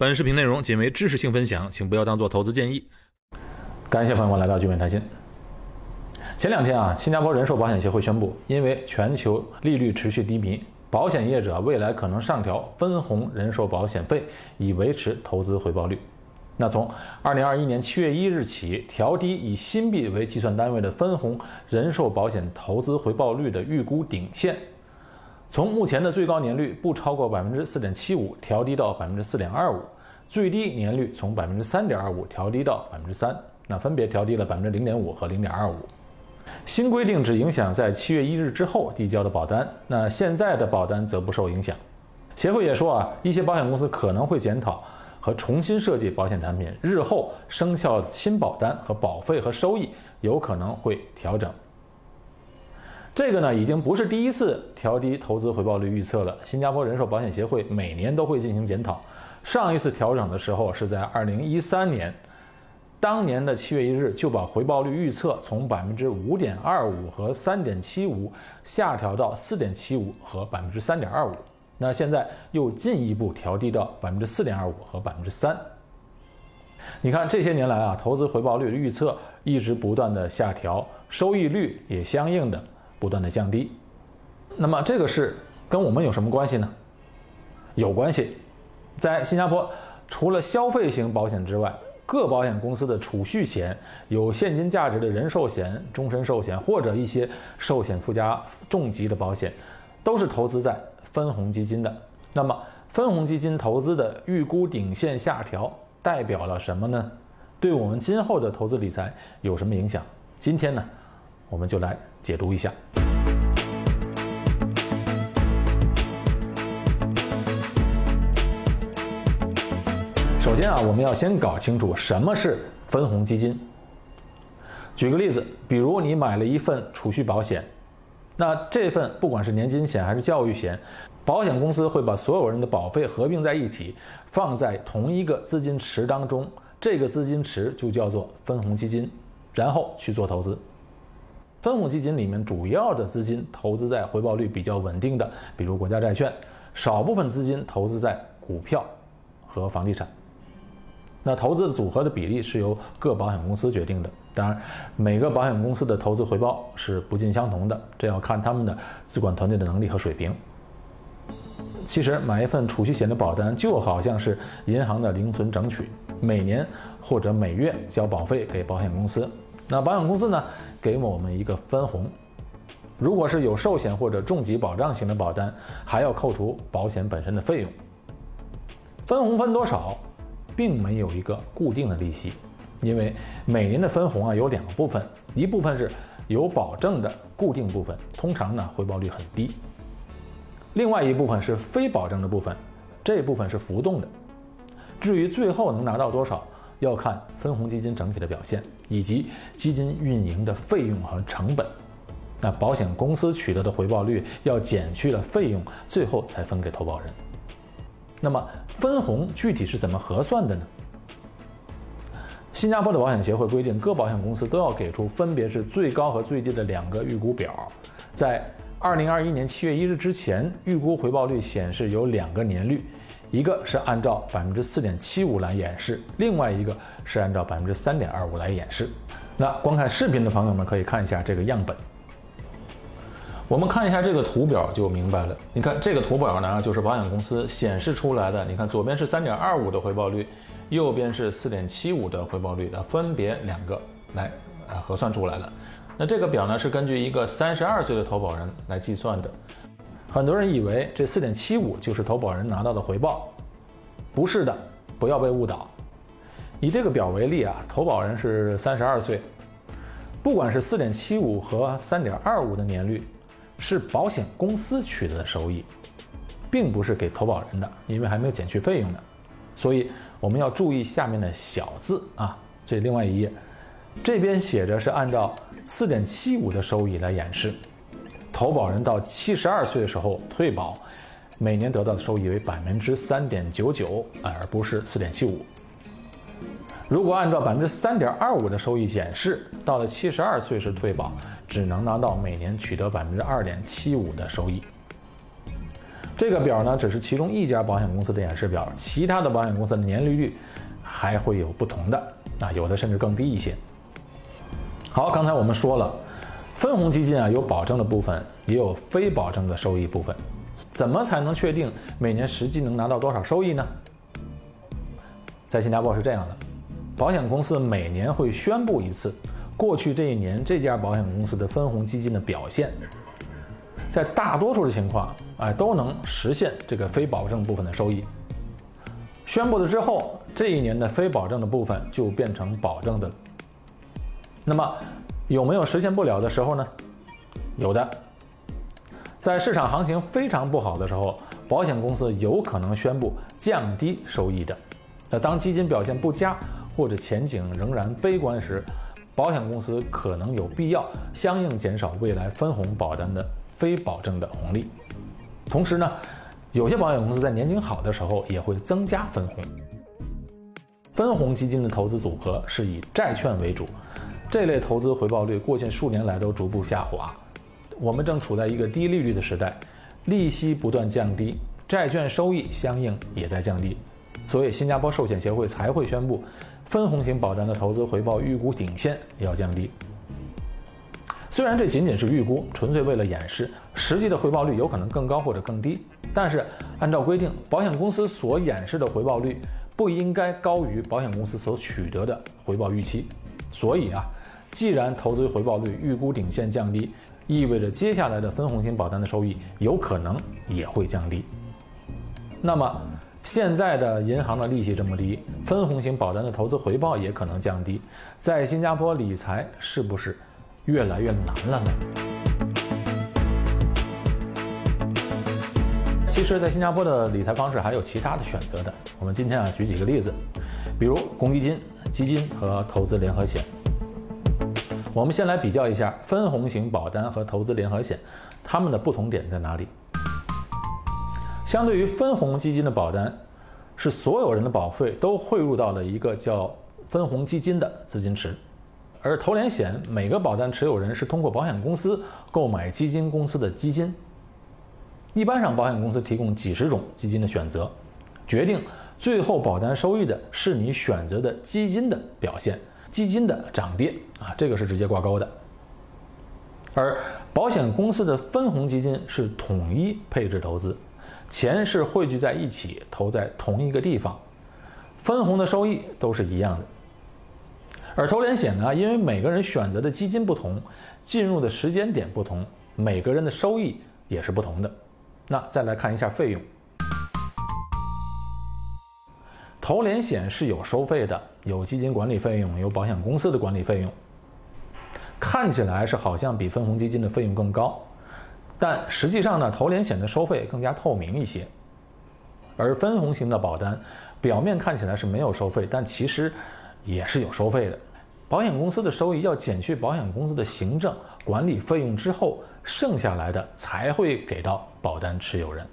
本视频内容仅为知识性分享，请不要当做投资建议。感谢朋友们来到聚美谈心。前两天啊，新加坡人寿保险协会宣布，因为全球利率持续低迷，保险业者未来可能上调分红人寿保险费，以维持投资回报率。那从二零二一年七月一日起，调低以新币为计算单位的分红人寿保险投资回报率的预估顶线。从目前的最高年率不超过百分之四点七五调低到百分之四点二五，最低年率从百分之三点二五调低到百分之三，那分别调低了百分之零点五和零点二五。新规定只影响在七月一日之后递交的保单，那现在的保单则不受影响。协会也说啊，一些保险公司可能会检讨和重新设计保险产品，日后生效新保单和保费和收益有可能会调整。这个呢，已经不是第一次调低投资回报率预测了。新加坡人寿保险协会每年都会进行检讨。上一次调整的时候是在二零一三年，当年的七月一日就把回报率预测从百分之五点二五和三点七五下调到四点七五和百分之三点二五。那现在又进一步调低到百分之四点二五和百分之三。你看这些年来啊，投资回报率预测一直不断的下调，收益率也相应的。不断的降低，那么这个是跟我们有什么关系呢？有关系，在新加坡，除了消费型保险之外，各保险公司的储蓄险、有现金价值的人寿险、终身寿险或者一些寿险附加重疾的保险，都是投资在分红基金的。那么，分红基金投资的预估顶线下调代表了什么呢？对我们今后的投资理财有什么影响？今天呢？我们就来解读一下。首先啊，我们要先搞清楚什么是分红基金。举个例子，比如你买了一份储蓄保险，那这份不管是年金险还是教育险，保险公司会把所有人的保费合并在一起，放在同一个资金池当中，这个资金池就叫做分红基金，然后去做投资。分红基金里面主要的资金投资在回报率比较稳定的，比如国家债券，少部分资金投资在股票和房地产。那投资组合的比例是由各保险公司决定的，当然每个保险公司的投资回报是不尽相同的，这要看他们的资管团队的能力和水平。其实买一份储蓄险的保单就好像是银行的零存整取，每年或者每月交保费给保险公司，那保险公司呢？给我们一个分红，如果是有寿险或者重疾保障型的保单，还要扣除保险本身的费用。分红分多少，并没有一个固定的利息，因为每年的分红啊有两个部分，一部分是有保证的固定部分，通常呢回报率很低；另外一部分是非保证的部分，这部分是浮动的。至于最后能拿到多少？要看分红基金整体的表现，以及基金运营的费用和成本。那保险公司取得的回报率要减去了费用，最后才分给投保人。那么分红具体是怎么核算的呢？新加坡的保险协会规定，各保险公司都要给出分别是最高和最低的两个预估表。在二零二一年七月一日之前，预估回报率显示有两个年率。一个是按照百分之四点七五来演示，另外一个是按照百分之三点二五来演示。那观看视频的朋友们可以看一下这个样本。我们看一下这个图表就明白了。你看这个图表呢，就是保险公司显示出来的。你看左边是三点二五的回报率，右边是四点七五的回报率的，分别两个来啊核算出来了。那这个表呢是根据一个三十二岁的投保人来计算的。很多人以为这四点七五就是投保人拿到的回报，不是的，不要被误导。以这个表为例啊，投保人是三十二岁，不管是四点七五和三点二五的年率，是保险公司取得的收益，并不是给投保人的，因为还没有减去费用呢。所以我们要注意下面的小字啊，这另外一页，这边写着是按照四点七五的收益来演示。投保人到七十二岁的时候退保，每年得到的收益为百分之三点九九，而不是四点七五。如果按照百分之三点二五的收益显示，到了七十二岁时退保，只能拿到每年取得百分之二点七五的收益。这个表呢，只是其中一家保险公司的演示表，其他的保险公司的年利率还会有不同的，啊，有的甚至更低一些。好，刚才我们说了，分红基金啊有保证的部分，也有非保证的收益部分。怎么才能确定每年实际能拿到多少收益呢？在新加坡是这样的，保险公司每年会宣布一次过去这一年这家保险公司的分红基金的表现。在大多数的情况，哎，都能实现这个非保证部分的收益。宣布了之后，这一年的非保证的部分就变成保证的了。那么，有没有实现不了的时候呢？有的，在市场行情非常不好的时候，保险公司有可能宣布降低收益的。那当基金表现不佳或者前景仍然悲观时，保险公司可能有必要相应减少未来分红保单的。非保证的红利，同时呢，有些保险公司在年景好的时候也会增加分红。分红基金的投资组合是以债券为主，这类投资回报率过去数年来都逐步下滑。我们正处在一个低利率的时代，利息不断降低，债券收益相应也在降低，所以新加坡寿险协会才会宣布，分红型保单的投资回报预估顶线要降低。虽然这仅仅是预估，纯粹为了演示，实际的回报率有可能更高或者更低。但是按照规定，保险公司所演示的回报率不应该高于保险公司所取得的回报预期。所以啊，既然投资回报率预估顶线降低，意味着接下来的分红型保单的收益有可能也会降低。那么现在的银行的利息这么低，分红型保单的投资回报也可能降低，在新加坡理财是不是？越来越难了呢。其实，在新加坡的理财方式还有其他的选择的。我们今天啊，举几个例子，比如公积金、基金和投资联合险。我们先来比较一下分红型保单和投资联合险，它们的不同点在哪里？相对于分红基金的保单，是所有人的保费都汇入到了一个叫分红基金的资金池。而投连险，每个保单持有人是通过保险公司购买基金公司的基金。一般上，保险公司提供几十种基金的选择，决定最后保单收益的是你选择的基金的表现，基金的涨跌啊，这个是直接挂钩的。而保险公司的分红基金是统一配置投资，钱是汇聚在一起，投在同一个地方，分红的收益都是一样的。而投连险呢，因为每个人选择的基金不同，进入的时间点不同，每个人的收益也是不同的。那再来看一下费用，投连险是有收费的，有基金管理费用，有保险公司的管理费用。看起来是好像比分红基金的费用更高，但实际上呢，投连险的收费更加透明一些，而分红型的保单表面看起来是没有收费，但其实也是有收费的。保险公司的收益要减去保险公司的行政管理费用之后，剩下来的才会给到保单持有人。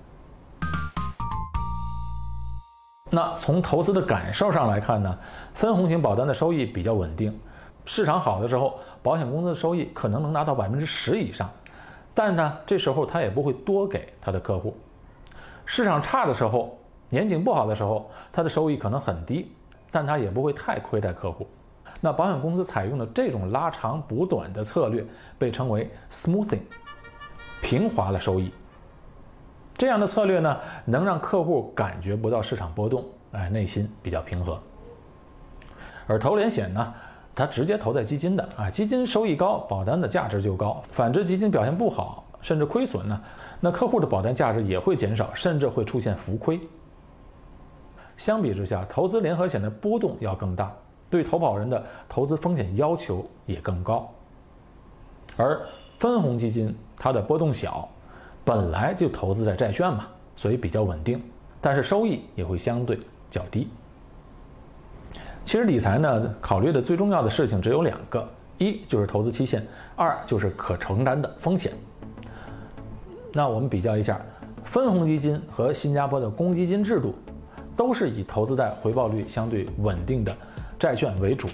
那从投资的感受上来看呢，分红型保单的收益比较稳定，市场好的时候，保险公司的收益可能能达到百分之十以上，但呢，这时候他也不会多给他的客户。市场差的时候，年景不好的时候，他的收益可能很低，但他也不会太亏待客户。那保险公司采用的这种拉长补短的策略，被称为 smoothing，平滑了收益。这样的策略呢，能让客户感觉不到市场波动，哎，内心比较平和。而投连险呢，它直接投在基金的，啊，基金收益高，保单的价值就高。反之，基金表现不好，甚至亏损呢，那客户的保单价值也会减少，甚至会出现浮亏。相比之下，投资联合险的波动要更大。对投保人的投资风险要求也更高，而分红基金它的波动小，本来就投资在债券嘛，所以比较稳定，但是收益也会相对较低。其实理财呢，考虑的最重要的事情只有两个，一就是投资期限，二就是可承担的风险。那我们比较一下，分红基金和新加坡的公积金制度，都是以投资在回报率相对稳定的。债券为主，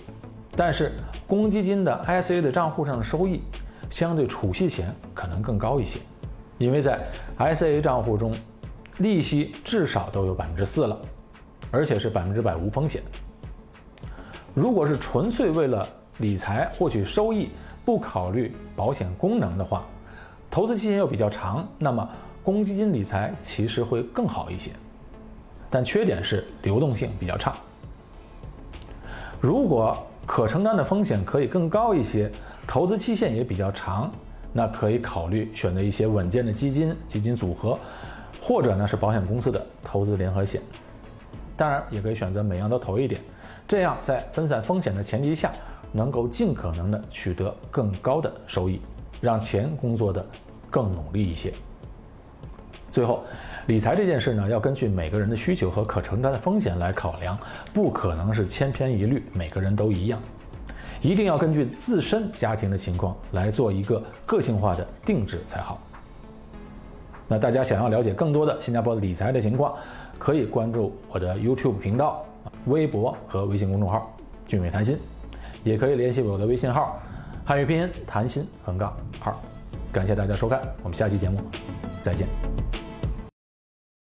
但是公积金的 ISA 的账户上的收益相对储蓄险可能更高一些，因为在 S A 账户中，利息至少都有百分之四了，而且是百分之百无风险。如果是纯粹为了理财获取收益，不考虑保险功能的话，投资期限又比较长，那么公积金理财其实会更好一些。但缺点是流动性比较差。如果可承担的风险可以更高一些，投资期限也比较长，那可以考虑选择一些稳健的基金、基金组合，或者呢是保险公司的投资联合险。当然，也可以选择每样都投一点，这样在分散风险的前提下，能够尽可能的取得更高的收益，让钱工作的更努力一些。最后，理财这件事呢，要根据每个人的需求和可承担的风险来考量，不可能是千篇一律，每个人都一样，一定要根据自身家庭的情况来做一个个性化的定制才好。那大家想要了解更多的新加坡理财的情况，可以关注我的 YouTube 频道、微博和微信公众号“俊伟谈心”，也可以联系我的微信号“汉语拼音谈心横杠二”。感谢大家收看，我们下期节目再见。